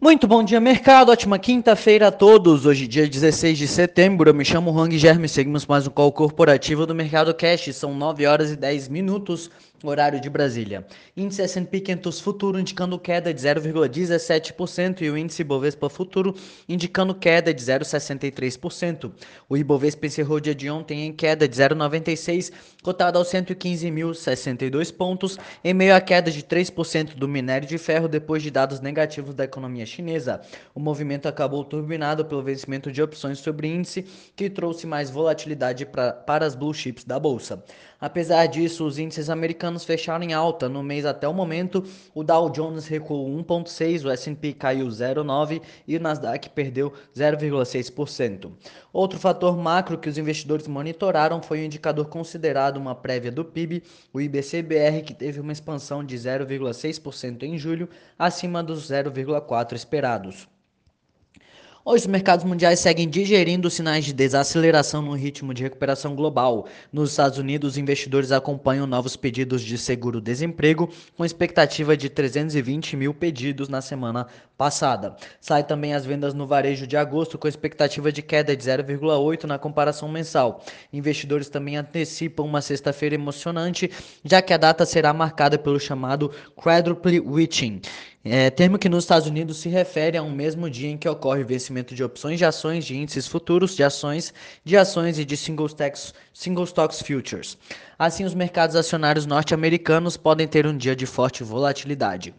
Muito bom dia, mercado. Ótima quinta-feira a todos. Hoje, dia 16 de setembro. Eu me chamo Hang Germe. Seguimos mais um call corporativo do Mercado Cash. São 9 horas e 10 minutos horário de Brasília. Índice S&P 500 futuro indicando queda de 0,17% e o índice Bovespa futuro indicando queda de 0,63%. O Ibovespa encerrou dia de ontem em queda de 0,96, cotado aos 115.062 pontos, em meio à queda de 3% do minério de ferro depois de dados negativos da economia chinesa. O movimento acabou turbinado pelo vencimento de opções sobre índice, que trouxe mais volatilidade pra, para as blue chips da bolsa. Apesar disso, os índices americanos fecharam em alta no mês até o momento. O Dow Jones recuou 1,6%, o S&P caiu 0,9% e o Nasdaq perdeu 0,6%. Outro fator macro que os investidores monitoraram foi o indicador considerado uma prévia do PIB, o IBCBR, que teve uma expansão de 0,6% em julho, acima dos 0,4% esperados. Hoje os mercados mundiais seguem digerindo sinais de desaceleração no ritmo de recuperação global. Nos Estados Unidos, os investidores acompanham novos pedidos de seguro-desemprego, com expectativa de 320 mil pedidos na semana passada. Sai também as vendas no varejo de agosto, com expectativa de queda de 0,8 na comparação mensal. Investidores também antecipam uma sexta-feira emocionante, já que a data será marcada pelo chamado Quadruple Witching é, termo que nos Estados Unidos se refere a um mesmo dia em que ocorre o vencimento de opções de ações de índices futuros de ações, de ações e de single stocks, single stocks futures. Assim, os mercados acionários norte-americanos podem ter um dia de forte volatilidade.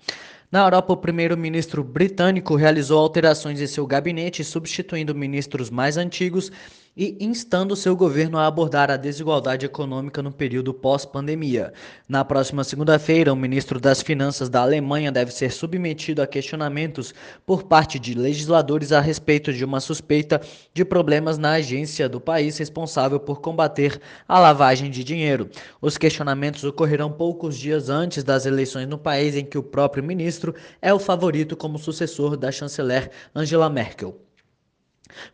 Na Europa, o primeiro-ministro britânico realizou alterações em seu gabinete, substituindo ministros mais antigos e instando seu governo a abordar a desigualdade econômica no período pós-pandemia. Na próxima segunda-feira, o ministro das Finanças da Alemanha deve ser submetido a questionamentos por parte de legisladores a respeito de uma suspeita de problemas na agência do país responsável por combater a lavagem de dinheiro. Os questionamentos ocorrerão poucos dias antes das eleições no país em que o próprio ministro é o favorito como sucessor da chanceler Angela Merkel.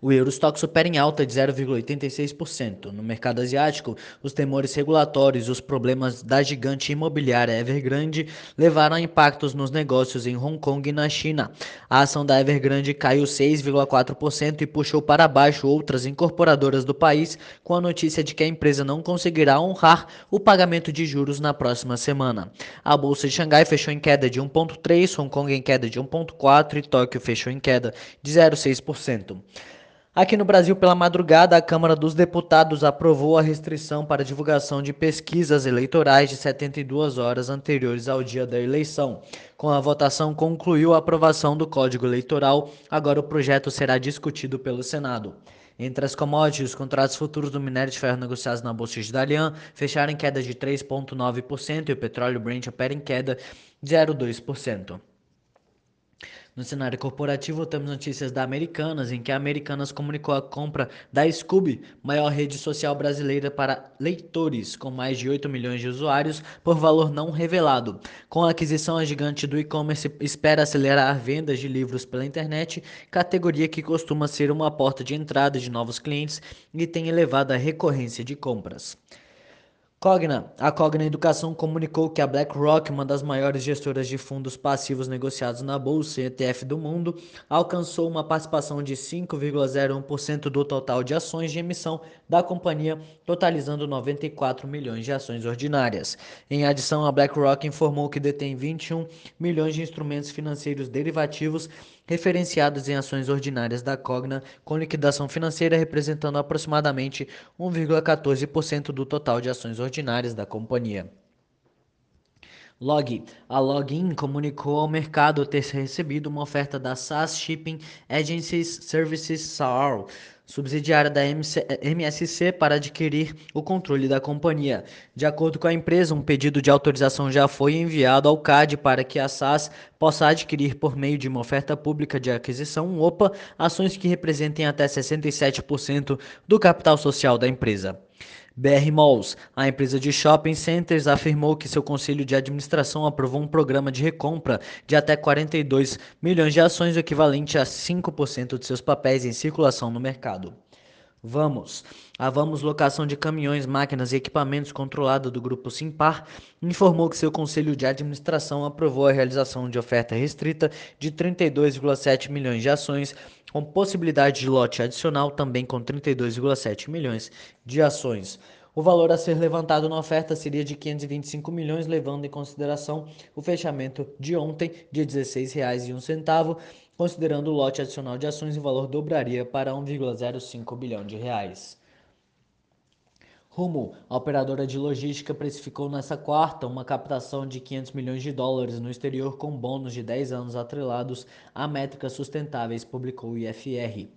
O Eurostock supera em alta de 0,86%. No mercado asiático, os temores regulatórios e os problemas da gigante imobiliária Evergrande levaram a impactos nos negócios em Hong Kong e na China. A ação da Evergrande caiu 6,4% e puxou para baixo outras incorporadoras do país com a notícia de que a empresa não conseguirá honrar o pagamento de juros na próxima semana. A bolsa de Xangai fechou em queda de 1,3%, Hong Kong em queda de 1,4% e Tóquio fechou em queda de 0,6%. Aqui no Brasil, pela madrugada, a Câmara dos Deputados aprovou a restrição para divulgação de pesquisas eleitorais de 72 horas anteriores ao dia da eleição. Com a votação, concluiu a aprovação do Código Eleitoral. Agora o projeto será discutido pelo Senado. Entre as commodities, os contratos futuros do minério de ferro negociados na Bolsa de Dalian fecharam em queda de 3,9% e o petróleo Brent opera em queda de 0,2%. No cenário corporativo, temos notícias da Americanas, em que a Americanas comunicou a compra da Scoob, maior rede social brasileira para leitores, com mais de 8 milhões de usuários, por valor não revelado. Com a aquisição, a gigante do e-commerce espera acelerar vendas de livros pela internet, categoria que costuma ser uma porta de entrada de novos clientes e tem elevada recorrência de compras. Cogna. A Cogna Educação comunicou que a BlackRock, uma das maiores gestoras de fundos passivos negociados na bolsa ETF do mundo, alcançou uma participação de 5,01% do total de ações de emissão da companhia, totalizando 94 milhões de ações ordinárias. Em adição, a BlackRock informou que detém 21 milhões de instrumentos financeiros derivativos referenciados em ações ordinárias da Cogna, com liquidação financeira representando aproximadamente 1,14% do total de ações ordinárias da companhia. Log. A Login comunicou ao mercado ter recebido uma oferta da SAS Shipping Agencies Services SAR subsidiária da MSC, para adquirir o controle da companhia. De acordo com a empresa, um pedido de autorização já foi enviado ao CAD para que a SAS possa adquirir por meio de uma oferta pública de aquisição OPA ações que representem até 67% do capital social da empresa. BR Malls, a empresa de shopping centers, afirmou que seu conselho de administração aprovou um programa de recompra de até 42 milhões de ações, o equivalente a 5% de seus papéis em circulação no mercado. Vamos. A Vamos Locação de Caminhões, Máquinas e Equipamentos controlada do Grupo Simpar informou que seu conselho de administração aprovou a realização de oferta restrita de 32,7 milhões de ações, com possibilidade de lote adicional também com 32,7 milhões de ações. O valor a ser levantado na oferta seria de 525 milhões, levando em consideração o fechamento de ontem de R$ 16,01, considerando o lote adicional de ações, o valor dobraria para 1,05 bilhão de reais. Rumo, a operadora de logística precificou nessa quarta uma captação de 500 milhões de dólares no exterior com bônus de 10 anos atrelados a métricas sustentáveis, publicou o IFR.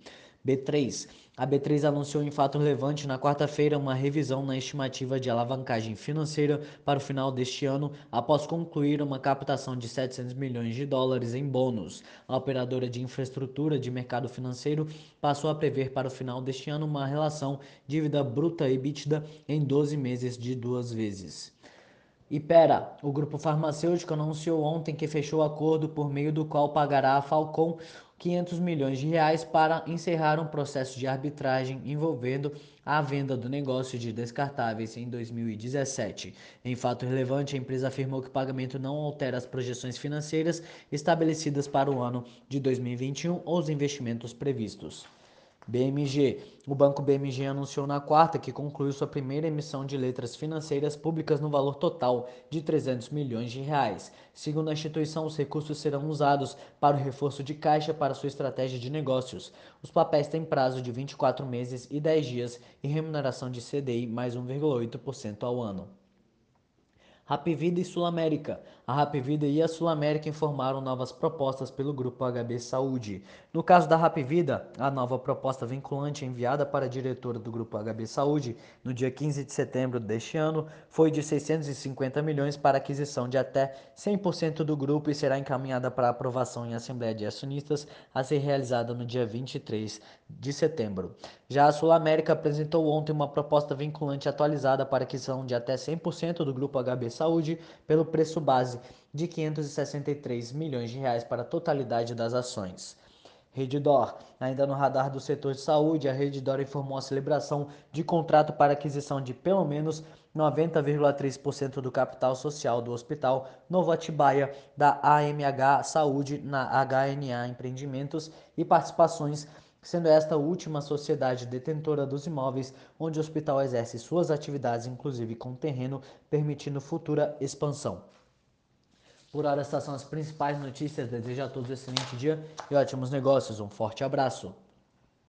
B3. A B3 anunciou em fato relevante na quarta-feira uma revisão na estimativa de alavancagem financeira para o final deste ano, após concluir uma captação de 700 milhões de dólares em bônus. A operadora de infraestrutura de mercado financeiro passou a prever para o final deste ano uma relação dívida bruta EBITDA em 12 meses de duas vezes. Ipera, o grupo farmacêutico anunciou ontem que fechou acordo por meio do qual pagará a Falcon 500 milhões de reais para encerrar um processo de arbitragem envolvendo a venda do negócio de descartáveis em 2017. Em fato relevante, a empresa afirmou que o pagamento não altera as projeções financeiras estabelecidas para o ano de 2021 ou os investimentos previstos. BMG. O Banco BMG anunciou na quarta que concluiu sua primeira emissão de letras financeiras públicas no valor total de 300 milhões de reais. Segundo a instituição, os recursos serão usados para o reforço de caixa para sua estratégia de negócios. Os papéis têm prazo de 24 meses e 10 dias e remuneração de CDI mais 1,8% ao ano. Rapvida e Sul América. A Rapvida e a Sul América informaram novas propostas pelo grupo HB Saúde. No caso da Rapvida, a nova proposta vinculante enviada para a diretora do grupo HB Saúde no dia 15 de setembro deste ano foi de 650 milhões para aquisição de até 100% do grupo e será encaminhada para aprovação em Assembleia de Acionistas a ser realizada no dia 23 de setembro. Já a Sul América apresentou ontem uma proposta vinculante atualizada para aquisição de até 100% do grupo HB Saúde pelo preço base de 563 milhões de reais para a totalidade das ações. Redditor. Ainda no radar do setor de saúde, a Redditor informou a celebração de contrato para aquisição de pelo menos 90,3% do capital social do Hospital Novo Atibaia da AMH Saúde na HNA Empreendimentos e Participações sendo esta a última sociedade detentora dos imóveis onde o hospital exerce suas atividades, inclusive com terreno, permitindo futura expansão. Por hora, estas são as principais notícias. Desejo a todos um excelente dia e ótimos negócios. Um forte abraço.